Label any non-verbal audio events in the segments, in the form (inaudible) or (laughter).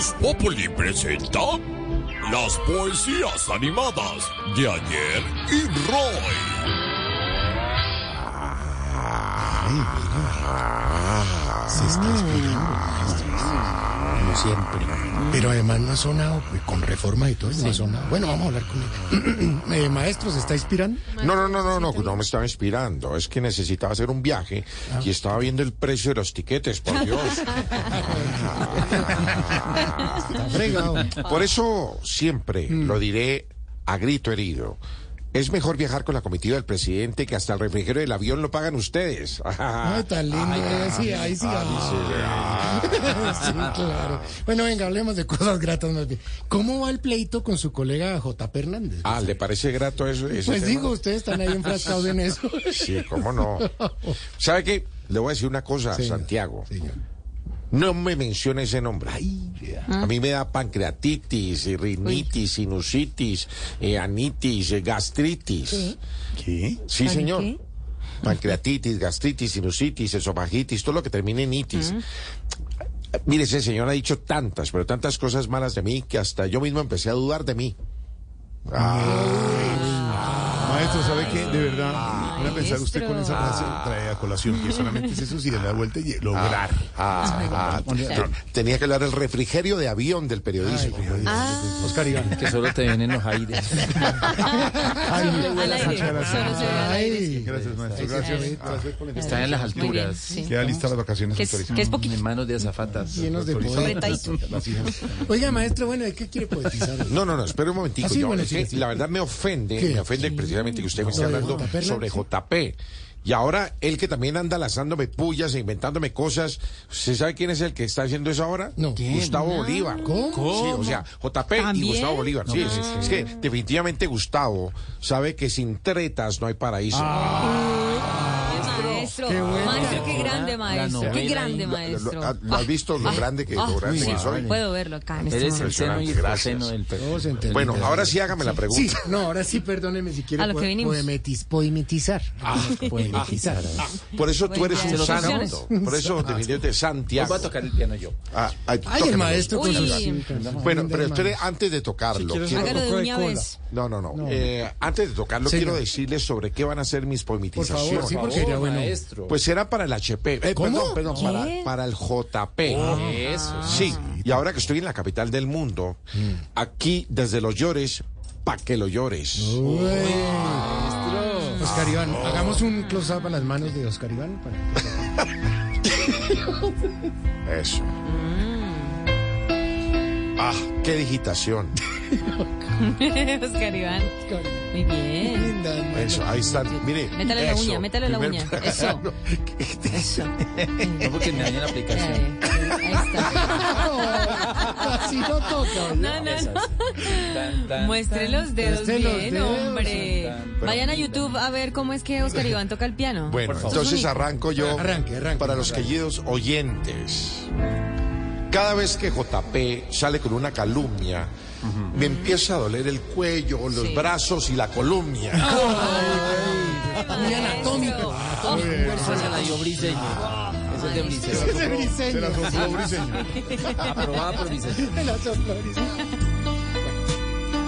Voz Populi presenta las poesías animadas de ayer y Roy. Se está inspirando, como siempre. Pero además no ha sonado, pues, con reforma y todo, no ha sonado. Bueno, vamos a hablar con él. (clears throat) Eh, maestro, ¿se está inspirando? No, no, no, no, no, no me estaba inspirando. Es que necesitaba hacer un viaje y estaba viendo el precio de los tiquetes, por (laughs) Dios. Por eso siempre lo diré a grito herido. Es mejor viajar con la comitiva del presidente que hasta el refrigerio del avión lo pagan ustedes. (laughs) Ay, tan lindo. sí, ahí sí. ah. (laughs) Sí, claro. Bueno, venga, hablemos de cosas gratas más bien. ¿Cómo va el pleito con su colega J. Hernández? Ah, ¿le parece grato eso? Pues tema? digo, ustedes están ahí enfrascados en eso. Sí, cómo no. (laughs) ¿Sabe qué? Le voy a decir una cosa, Señor, Santiago. señor. No me mencione ese nombre. Ay. A mí me da pancreatitis, rinitis, sinusitis, eh, anitis, eh, gastritis. ¿Qué? Sí, señor. qué? Pancreatitis, gastritis, sinusitis, esofagitis, todo lo que termine en itis. Mire, ese señor ha dicho tantas, pero tantas cosas malas de mí que hasta yo mismo empecé a dudar de mí. Maestro, ¿sabe qué? De verdad, van a pensar usted con esa frase, Ah. trae a colación, que solamente es eso si le da vuelta y lograr. Ah, ah, te- tenía que hablar del refrigerio de avión del periodismo. Oscar Iván. Que solo te ven en los aires. (laughs) Ay, aire. ay. Gracias, maestro. Gracias. Gracias por la Están en las alturas. sí. Queda lista las vacaciones Que es, autorizadas. que es poquito. En manos de azafatas. Llenos de. (laughs) Oiga, maestro, bueno, ¿de qué quiere poetizar? No, no, no, espera un momentico. Ah, sí, yo, bueno, es sí, que sí. la verdad me ofende, ¿Qué? me ofende precisamente que usted me esté ¿Sobre hablando sobre sí? JP. Y ahora él que también anda lanzándome pullas e inventándome cosas, ¿usted sabe quién es el que está haciendo eso ahora? No. ¿Quién? Gustavo Bolívar. ¿Cómo? Sí, o sea, JP y. Gustavo Bolívar. Sí, sí, es que definitivamente Gustavo sabe que sin tretas no hay paraíso. Maestro, Qué bueno. Maestro, qué grande maestro, qué novela grande ahí. maestro. ¿Lo, lo has visto lo grande que, lo grande que soy? Puedo verlo acá en este Eres el seno y el del perro. Bueno, ahora sí hágame la pregunta. Sí, no, ahora sí, perdóneme si quiere A lo que po- vinimos. poemetiz- poemitizar. poemitizar. Por eso tú eres un santo. Por eso definitivamente Santiago. Voy a tocar el piano yo. Ah, ay, el maestro con. Bueno, pero manos. antes de tocarlo, quiero- Hágalo de una vez. no, no, no, Eh, antes de tocarlo, quiero decirles sobre qué van a ser mis Por poemitizaciones. favor, sí, porque sería bueno. maestro. Pues será para el HP, eh, ¿Cómo? perdón, perdón, para, para el JP. Eso. Sí, y ahora que estoy en la capital del mundo, aquí desde los llores, pa' que lo llores. Uy. Oscar Iván, hagamos un close-up a las manos de Oscar Iván. para- (laughs) Eso. Ah, qué digitación. (laughs) Oscar Iván. Muy bien. Manos. Eso, ahí están. Mire. Métale la uña, métale la uña. (laughs) Eso. Eso. No porque me daña la aplicación. Ahí está. (laughs) Así no toca. No, no, no. Muestre los dedos bien, dedos. hombre. Vayan a YouTube a ver cómo es que Oscar Iván toca el piano. Bueno, entonces arranco yo Arranque, arranque. para los queridos oyentes. Cada vez que JP sale con una calumnia, me empieza a doler el cuello, los Sí. brazos y la columna. (laughs) Muy anatómico. Esa se la dio Briseño. Esa es de Briseño. Ese. Se la sopló Briseño. Aprobada por Briseño. Me la sopló briseño.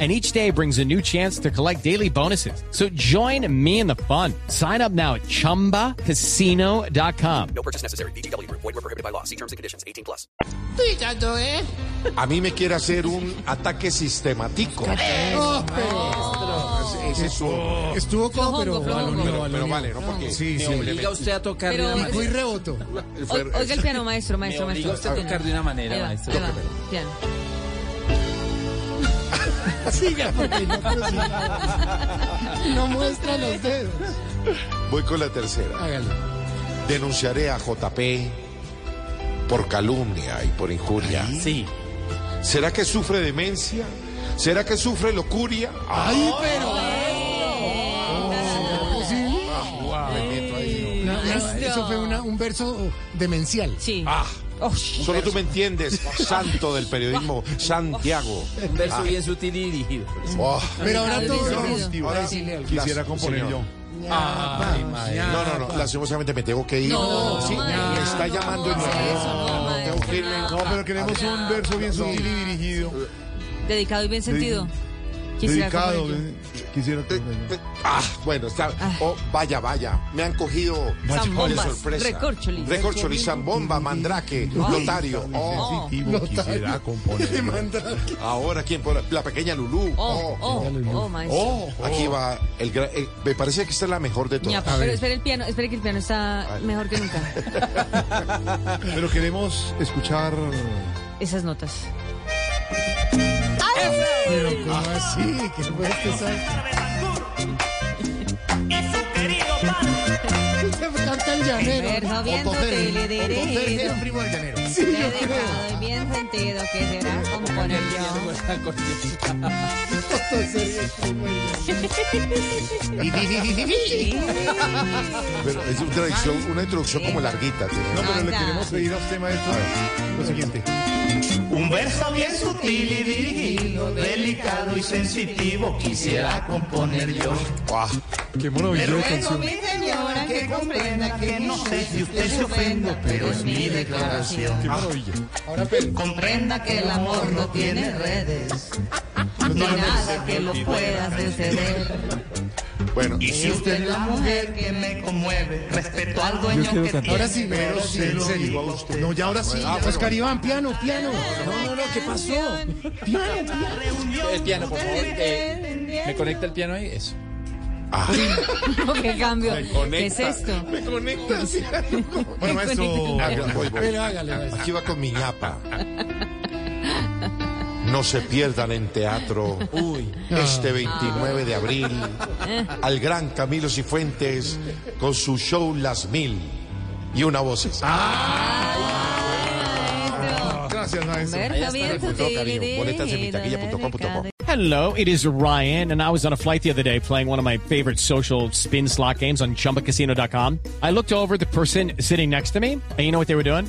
And each day brings a new chance to collect daily bonuses. So join me in the fun. Sign up now at chumbacasino.com. ¿eh? A mí me quiere hacer un ataque sistemático. Oh, pero- Ese es un- Estuvo como, pero Flojongo, baloneo, flojongo. Pero vale, ¿no? Porque Sí, sí. Me obliga usted a tocar de Pero- una manera. Muy reboto. O- Oiga el piano, maestro, Me maestro, obliga maestro. usted a tocar de una manera, va, maestro. va, piano. prosiga, porque no. No muestra los dedos. Voy con la tercera. Hágalo. Denunciaré a JP por calumnia y por injuria. Sí. ¿Será que sufre demencia? ¿Será que sufre locuria? ¡Ay, pero! Oh, ah, eso fue un verso demencial. Sí. Ah. Oh, solo tú me entiendes, santo del periodismo, (laughs) Santiago. Un verso bien sutil y dirigido. Oh, Pero ahora todos vamos. Quisiera componer señor. yo. no, no, no, lastimosamente me tengo que ir. No, sí, me está llamando el no, no. No, pero queremos un verso bien sutil y dirigido. Dedicado y bien sentido. Quisiera Dedicado. eh, Quisiera componer yo. Ah, bueno, está. Oh, vaya, vaya. Me han cogido de sorpresa. recorcholis. Recorcholis, zambomba, mandrake, lotario. Oh, yo. (laughs) manda- ahora quién por la pequeña Lulú. Oh, oh, oh, maestro. Oh, aquí va el eh, me parece que esta es la mejor de todas. Ñapa, pero espere el piano, espere que el piano está mejor que nunca. (laughs) Pero queremos escuchar. Esas notas. Pero ¿cómo así? ¿Qué fue este sal? Usted (laughs) canta el llanero. Verso bien sutil y era primo del llanero. Dedicado y bien sentido. Yo. Otto Sergio es primo del Pero es una introducción, una introducción como larguita. No, pero le queremos pedir a usted, maestro, lo siguiente. Un verso bien sutil y dirigido, delicado y sensitivo, quisiera componer yo. Ah, Qué maravillosa Ruego, canción. mi señora, que comprenda que no sé si usted se ofende, pero es mi declaración. Qué maravilla. Comprenda que el amor no tiene redes, ni nada que lo pueda suceder. Bueno, Y si usted es la mujer que me conmueve, respeto al dueño que tiene, Ahora sí, pero ahora sí, se lo digo a usted. No, ya ahora sí. Oscar Iván, piano, piano. No, no, no, ¿qué pasó? Piano, piano. El piano, por favor. eh, ¿Me conecta el piano ahí? Eso. (laughs) ¿Qué cambio? ¿Qué es conecta. esto? me conectas. Bueno, maestro. Hágale, voy, voy. Pero hágale, maestro. Aquí va con mi ñapa. No se pierdan en teatro este 29 de abril al gran Camilo Cifuentes con su show Las Mil y una. Gracias, maestro. Dirigido. Hello, it is Ryan, and I was on a flight the other day playing one of my favorite social spin slot games on chumbacasino.com. I looked over at the person sitting next to me, and you know what they were doing?